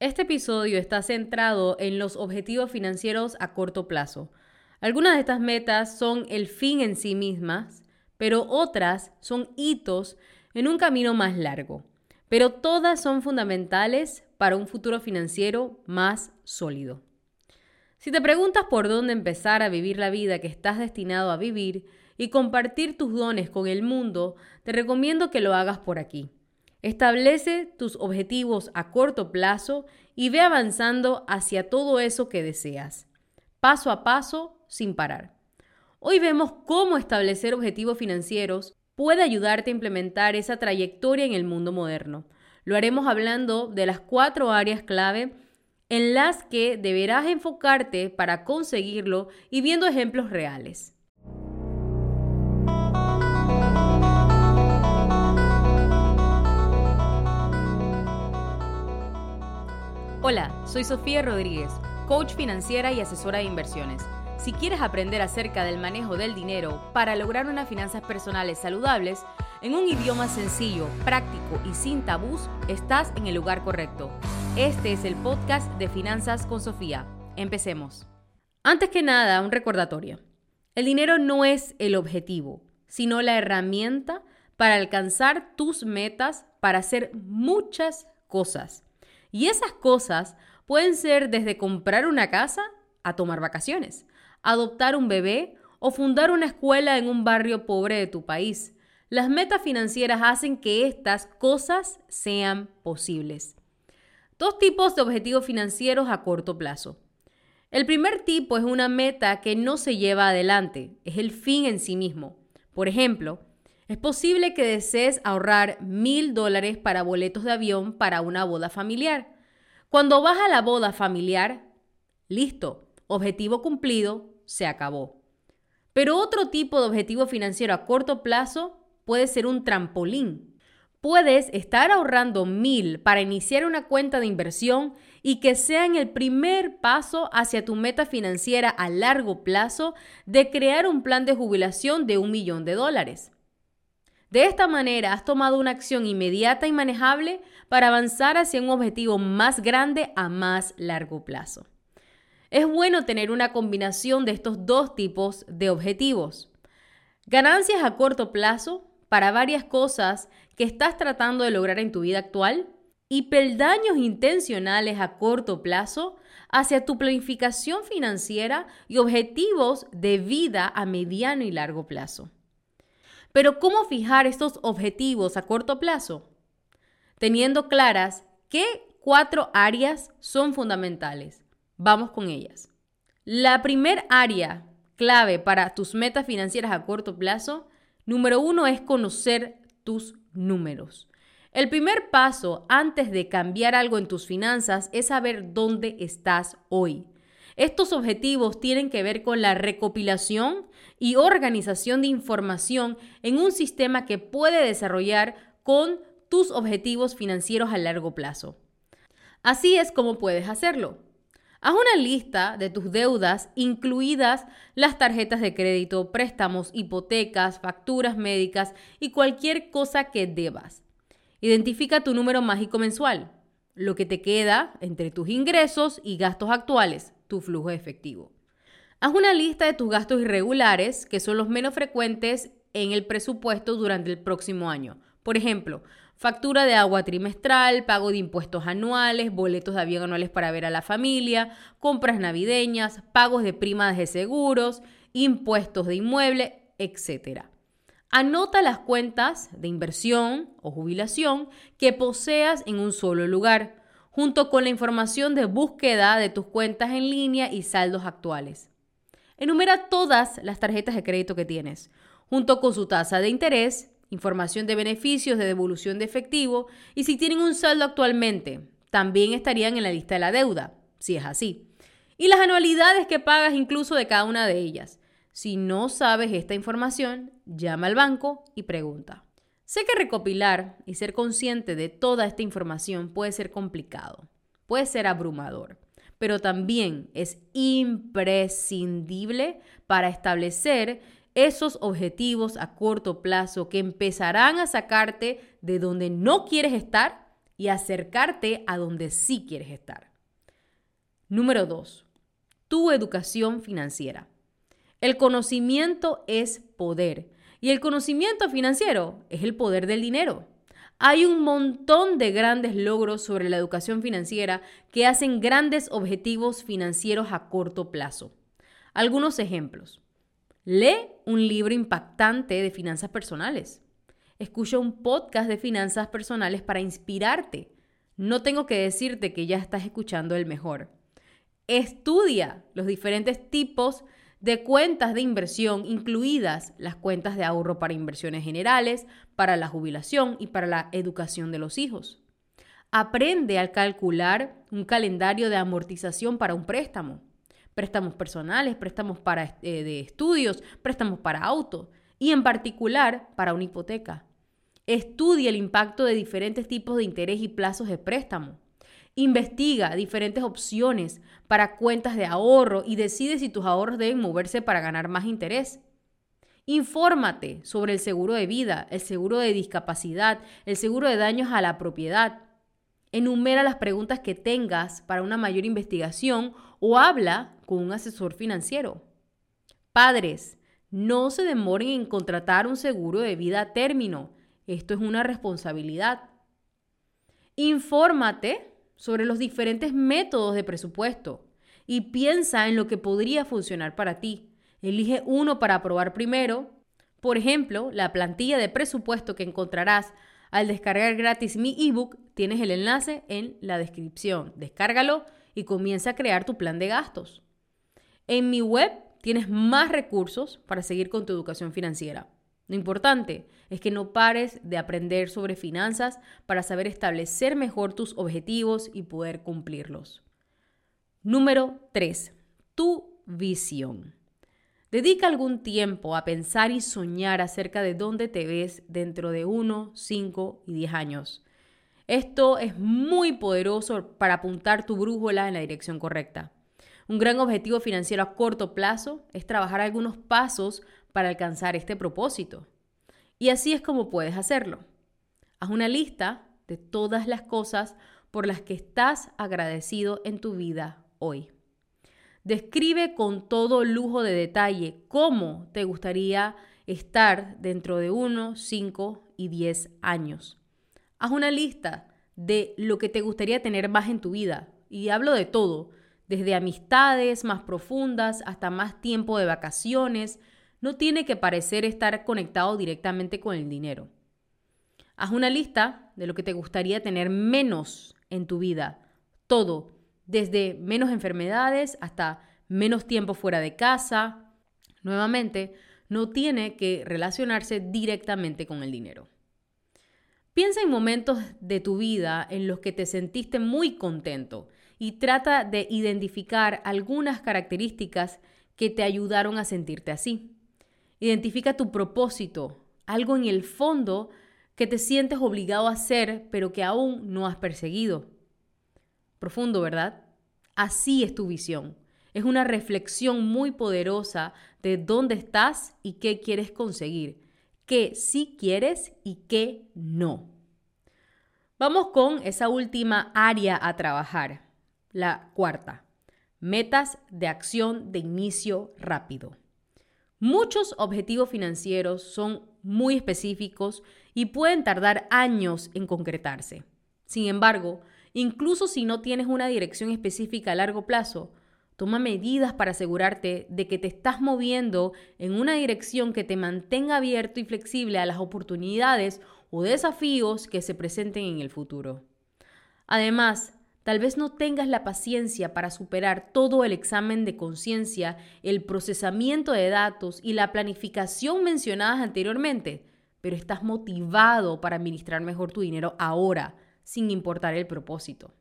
Este episodio está centrado en los objetivos financieros a corto plazo. Algunas de estas metas son el fin en sí mismas, pero otras son hitos en un camino más largo. Pero todas son fundamentales para un futuro financiero más sólido. Si te preguntas por dónde empezar a vivir la vida que estás destinado a vivir y compartir tus dones con el mundo, te recomiendo que lo hagas por aquí. Establece tus objetivos a corto plazo y ve avanzando hacia todo eso que deseas, paso a paso, sin parar. Hoy vemos cómo establecer objetivos financieros puede ayudarte a implementar esa trayectoria en el mundo moderno. Lo haremos hablando de las cuatro áreas clave en las que deberás enfocarte para conseguirlo y viendo ejemplos reales. Hola, soy Sofía Rodríguez, coach financiera y asesora de inversiones. Si quieres aprender acerca del manejo del dinero para lograr unas finanzas personales saludables, en un idioma sencillo, práctico y sin tabús, estás en el lugar correcto. Este es el podcast de Finanzas con Sofía. Empecemos. Antes que nada, un recordatorio. El dinero no es el objetivo, sino la herramienta para alcanzar tus metas para hacer muchas cosas. Y esas cosas pueden ser desde comprar una casa a tomar vacaciones, adoptar un bebé o fundar una escuela en un barrio pobre de tu país. Las metas financieras hacen que estas cosas sean posibles. Dos tipos de objetivos financieros a corto plazo. El primer tipo es una meta que no se lleva adelante, es el fin en sí mismo. Por ejemplo, es posible que desees ahorrar mil dólares para boletos de avión para una boda familiar. Cuando vas a la boda familiar, listo, objetivo cumplido, se acabó. Pero otro tipo de objetivo financiero a corto plazo puede ser un trampolín. Puedes estar ahorrando mil para iniciar una cuenta de inversión y que sean el primer paso hacia tu meta financiera a largo plazo de crear un plan de jubilación de un millón de dólares. De esta manera has tomado una acción inmediata y manejable para avanzar hacia un objetivo más grande a más largo plazo. Es bueno tener una combinación de estos dos tipos de objetivos. Ganancias a corto plazo para varias cosas que estás tratando de lograr en tu vida actual y peldaños intencionales a corto plazo hacia tu planificación financiera y objetivos de vida a mediano y largo plazo. Pero ¿cómo fijar estos objetivos a corto plazo? Teniendo claras qué cuatro áreas son fundamentales. Vamos con ellas. La primera área clave para tus metas financieras a corto plazo, número uno, es conocer tus números. El primer paso antes de cambiar algo en tus finanzas es saber dónde estás hoy. Estos objetivos tienen que ver con la recopilación y organización de información en un sistema que puede desarrollar con tus objetivos financieros a largo plazo. Así es como puedes hacerlo. Haz una lista de tus deudas, incluidas las tarjetas de crédito, préstamos, hipotecas, facturas médicas y cualquier cosa que debas. Identifica tu número mágico mensual, lo que te queda entre tus ingresos y gastos actuales tu flujo efectivo. Haz una lista de tus gastos irregulares, que son los menos frecuentes en el presupuesto durante el próximo año. Por ejemplo, factura de agua trimestral, pago de impuestos anuales, boletos de avión anuales para ver a la familia, compras navideñas, pagos de primas de seguros, impuestos de inmueble, etc. Anota las cuentas de inversión o jubilación que poseas en un solo lugar junto con la información de búsqueda de tus cuentas en línea y saldos actuales. Enumera todas las tarjetas de crédito que tienes, junto con su tasa de interés, información de beneficios de devolución de efectivo y si tienen un saldo actualmente, también estarían en la lista de la deuda, si es así. Y las anualidades que pagas incluso de cada una de ellas. Si no sabes esta información, llama al banco y pregunta. Sé que recopilar y ser consciente de toda esta información puede ser complicado, puede ser abrumador, pero también es imprescindible para establecer esos objetivos a corto plazo que empezarán a sacarte de donde no quieres estar y acercarte a donde sí quieres estar. Número 2. Tu educación financiera. El conocimiento es poder y el conocimiento financiero es el poder del dinero. Hay un montón de grandes logros sobre la educación financiera que hacen grandes objetivos financieros a corto plazo. Algunos ejemplos. Lee un libro impactante de finanzas personales. Escucha un podcast de finanzas personales para inspirarte. No tengo que decirte que ya estás escuchando el mejor. Estudia los diferentes tipos de cuentas de inversión, incluidas las cuentas de ahorro para inversiones generales, para la jubilación y para la educación de los hijos. Aprende a calcular un calendario de amortización para un préstamo. Préstamos personales, préstamos para, eh, de estudios, préstamos para auto y en particular para una hipoteca. Estudia el impacto de diferentes tipos de interés y plazos de préstamo. Investiga diferentes opciones para cuentas de ahorro y decide si tus ahorros deben moverse para ganar más interés. Infórmate sobre el seguro de vida, el seguro de discapacidad, el seguro de daños a la propiedad. Enumera las preguntas que tengas para una mayor investigación o habla con un asesor financiero. Padres, no se demoren en contratar un seguro de vida a término. Esto es una responsabilidad. Infórmate sobre los diferentes métodos de presupuesto y piensa en lo que podría funcionar para ti. Elige uno para probar primero. Por ejemplo, la plantilla de presupuesto que encontrarás al descargar gratis mi ebook, tienes el enlace en la descripción. Descárgalo y comienza a crear tu plan de gastos. En mi web tienes más recursos para seguir con tu educación financiera. Lo importante es que no pares de aprender sobre finanzas para saber establecer mejor tus objetivos y poder cumplirlos. Número 3. Tu visión. Dedica algún tiempo a pensar y soñar acerca de dónde te ves dentro de 1, 5 y 10 años. Esto es muy poderoso para apuntar tu brújula en la dirección correcta. Un gran objetivo financiero a corto plazo es trabajar algunos pasos para alcanzar este propósito. Y así es como puedes hacerlo. Haz una lista de todas las cosas por las que estás agradecido en tu vida hoy. Describe con todo lujo de detalle cómo te gustaría estar dentro de 1, 5 y 10 años. Haz una lista de lo que te gustaría tener más en tu vida. Y hablo de todo, desde amistades más profundas hasta más tiempo de vacaciones, no tiene que parecer estar conectado directamente con el dinero. Haz una lista de lo que te gustaría tener menos en tu vida. Todo, desde menos enfermedades hasta menos tiempo fuera de casa. Nuevamente, no tiene que relacionarse directamente con el dinero. Piensa en momentos de tu vida en los que te sentiste muy contento y trata de identificar algunas características que te ayudaron a sentirte así. Identifica tu propósito, algo en el fondo que te sientes obligado a hacer, pero que aún no has perseguido. Profundo, ¿verdad? Así es tu visión. Es una reflexión muy poderosa de dónde estás y qué quieres conseguir, qué sí quieres y qué no. Vamos con esa última área a trabajar, la cuarta, metas de acción de inicio rápido. Muchos objetivos financieros son muy específicos y pueden tardar años en concretarse. Sin embargo, incluso si no tienes una dirección específica a largo plazo, toma medidas para asegurarte de que te estás moviendo en una dirección que te mantenga abierto y flexible a las oportunidades o desafíos que se presenten en el futuro. Además, Tal vez no tengas la paciencia para superar todo el examen de conciencia, el procesamiento de datos y la planificación mencionadas anteriormente, pero estás motivado para administrar mejor tu dinero ahora, sin importar el propósito.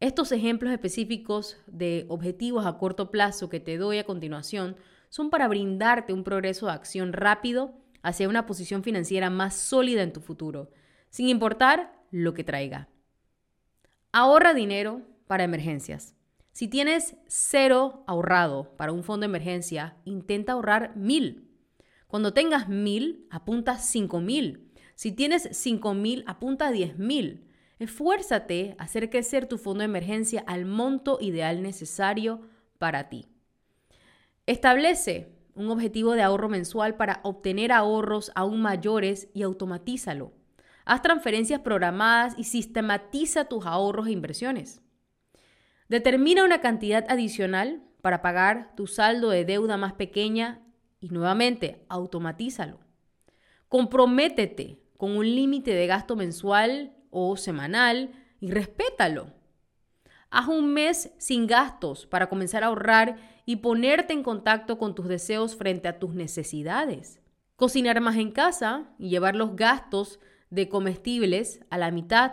Estos ejemplos específicos de objetivos a corto plazo que te doy a continuación son para brindarte un progreso de acción rápido hacia una posición financiera más sólida en tu futuro, sin importar lo que traiga. Ahorra dinero para emergencias. Si tienes cero ahorrado para un fondo de emergencia, intenta ahorrar mil. Cuando tengas mil, apunta cinco mil. Si tienes cinco mil, apunta diez mil. Esfuérzate a hacer crecer tu fondo de emergencia al monto ideal necesario para ti. Establece un objetivo de ahorro mensual para obtener ahorros aún mayores y automatízalo. Haz transferencias programadas y sistematiza tus ahorros e inversiones. Determina una cantidad adicional para pagar tu saldo de deuda más pequeña y nuevamente automatízalo. Comprométete con un límite de gasto mensual o semanal y respétalo. Haz un mes sin gastos para comenzar a ahorrar y ponerte en contacto con tus deseos frente a tus necesidades. Cocinar más en casa y llevar los gastos de comestibles a la mitad.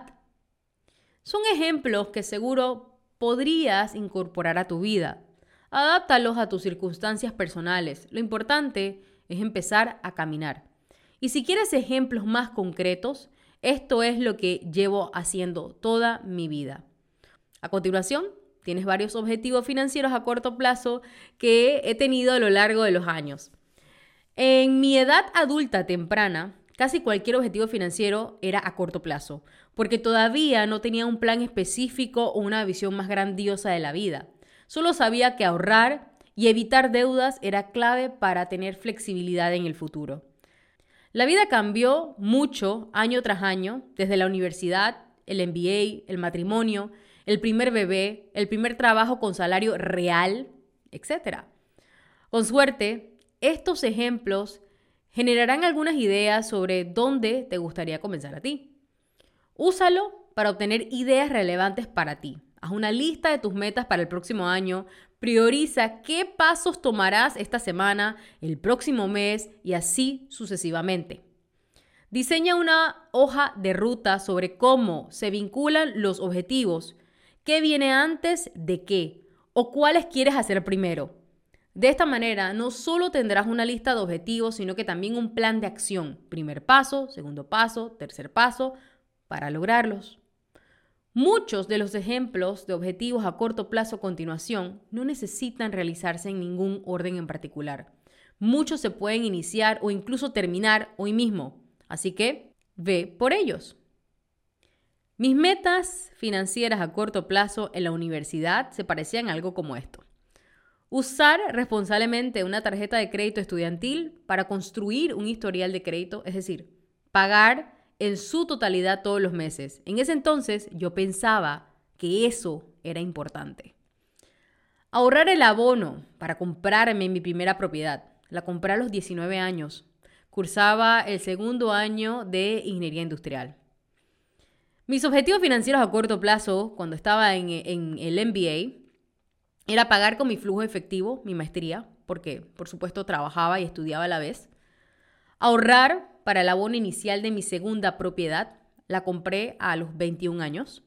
Son ejemplos que seguro podrías incorporar a tu vida. Adáptalos a tus circunstancias personales. Lo importante es empezar a caminar. Y si quieres ejemplos más concretos, esto es lo que llevo haciendo toda mi vida. A continuación, tienes varios objetivos financieros a corto plazo que he tenido a lo largo de los años. En mi edad adulta temprana, casi cualquier objetivo financiero era a corto plazo, porque todavía no tenía un plan específico o una visión más grandiosa de la vida. Solo sabía que ahorrar y evitar deudas era clave para tener flexibilidad en el futuro. La vida cambió mucho año tras año, desde la universidad, el MBA, el matrimonio, el primer bebé, el primer trabajo con salario real, etc. Con suerte, estos ejemplos generarán algunas ideas sobre dónde te gustaría comenzar a ti. Úsalo para obtener ideas relevantes para ti. Haz una lista de tus metas para el próximo año. Prioriza qué pasos tomarás esta semana, el próximo mes y así sucesivamente. Diseña una hoja de ruta sobre cómo se vinculan los objetivos, qué viene antes de qué o cuáles quieres hacer primero. De esta manera, no solo tendrás una lista de objetivos, sino que también un plan de acción. Primer paso, segundo paso, tercer paso, para lograrlos. Muchos de los ejemplos de objetivos a corto plazo continuación no necesitan realizarse en ningún orden en particular. Muchos se pueden iniciar o incluso terminar hoy mismo. Así que ve por ellos. Mis metas financieras a corto plazo en la universidad se parecían algo como esto. Usar responsablemente una tarjeta de crédito estudiantil para construir un historial de crédito, es decir, pagar en su totalidad todos los meses. En ese entonces yo pensaba que eso era importante. Ahorrar el abono para comprarme mi primera propiedad. La compré a los 19 años. Cursaba el segundo año de ingeniería industrial. Mis objetivos financieros a corto plazo, cuando estaba en, el MBA, era pagar con mi flujo efectivo mi maestría, porque por supuesto trabajaba y estudiaba a la vez. Ahorrar para el abono inicial de mi segunda propiedad, la compré a los 21 años.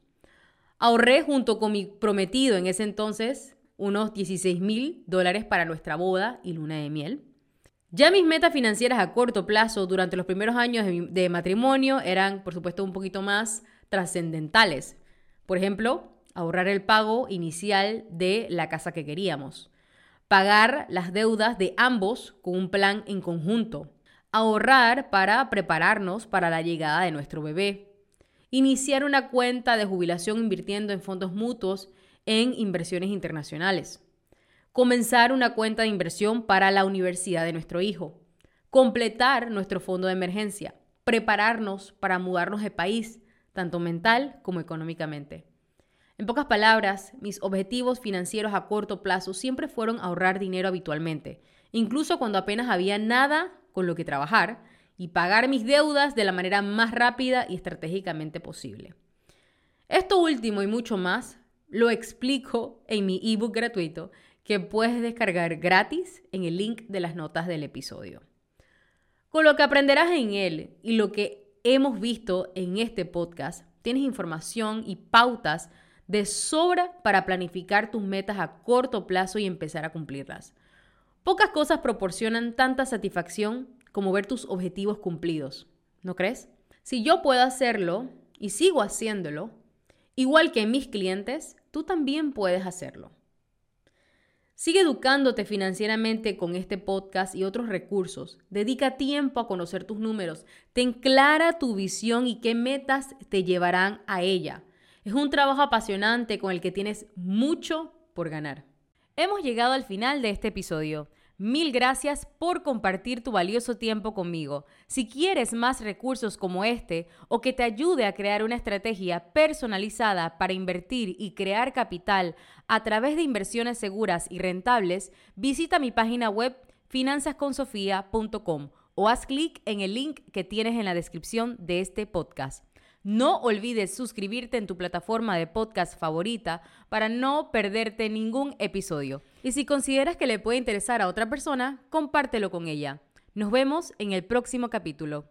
Ahorré junto con mi prometido en ese entonces unos 16 mil dólares para nuestra boda y luna de miel. Ya mis metas financieras a corto plazo durante los primeros años de, matrimonio eran, por supuesto, un poquito más trascendentales. Por ejemplo, ahorrar el pago inicial de la casa que queríamos, pagar las deudas de ambos con un plan en conjunto, ahorrar para prepararnos para la llegada de nuestro bebé, iniciar una cuenta de jubilación invirtiendo en fondos mutuos en inversiones internacionales, comenzar una cuenta de inversión para la universidad de nuestro hijo, completar nuestro fondo de emergencia, prepararnos para mudarnos de país, tanto mental como económicamente. En pocas palabras, mis objetivos financieros a corto plazo siempre fueron ahorrar dinero habitualmente, incluso cuando apenas había nada con lo que trabajar, y pagar mis deudas de la manera más rápida y estratégicamente posible. Esto último y mucho más lo explico en mi ebook gratuito que puedes descargar gratis en el link de las notas del episodio. Con lo que aprenderás en él y lo que hemos visto en este podcast, tienes información y pautas de sobra para planificar tus metas a corto plazo y empezar a cumplirlas. Pocas cosas proporcionan tanta satisfacción como ver tus objetivos cumplidos, ¿no crees? Si yo puedo hacerlo y sigo haciéndolo, igual que mis clientes, tú también puedes hacerlo. Sigue educándote financieramente con este podcast y otros recursos. Dedica tiempo a conocer tus números. Ten clara tu visión y qué metas te llevarán a ella. Es un trabajo apasionante con el que tienes mucho por ganar. Hemos llegado al final de este episodio. Mil gracias por compartir tu valioso tiempo conmigo. Si quieres más recursos como este o que te ayude a crear una estrategia personalizada para invertir y crear capital a través de inversiones seguras y rentables, visita mi página web finanzasconsofia.com o haz clic en el link que tienes en la descripción de este podcast. No olvides suscribirte en tu plataforma de podcast favorita para no perderte ningún episodio. Y si consideras que le puede interesar a otra persona, compártelo con ella. Nos vemos en el próximo capítulo.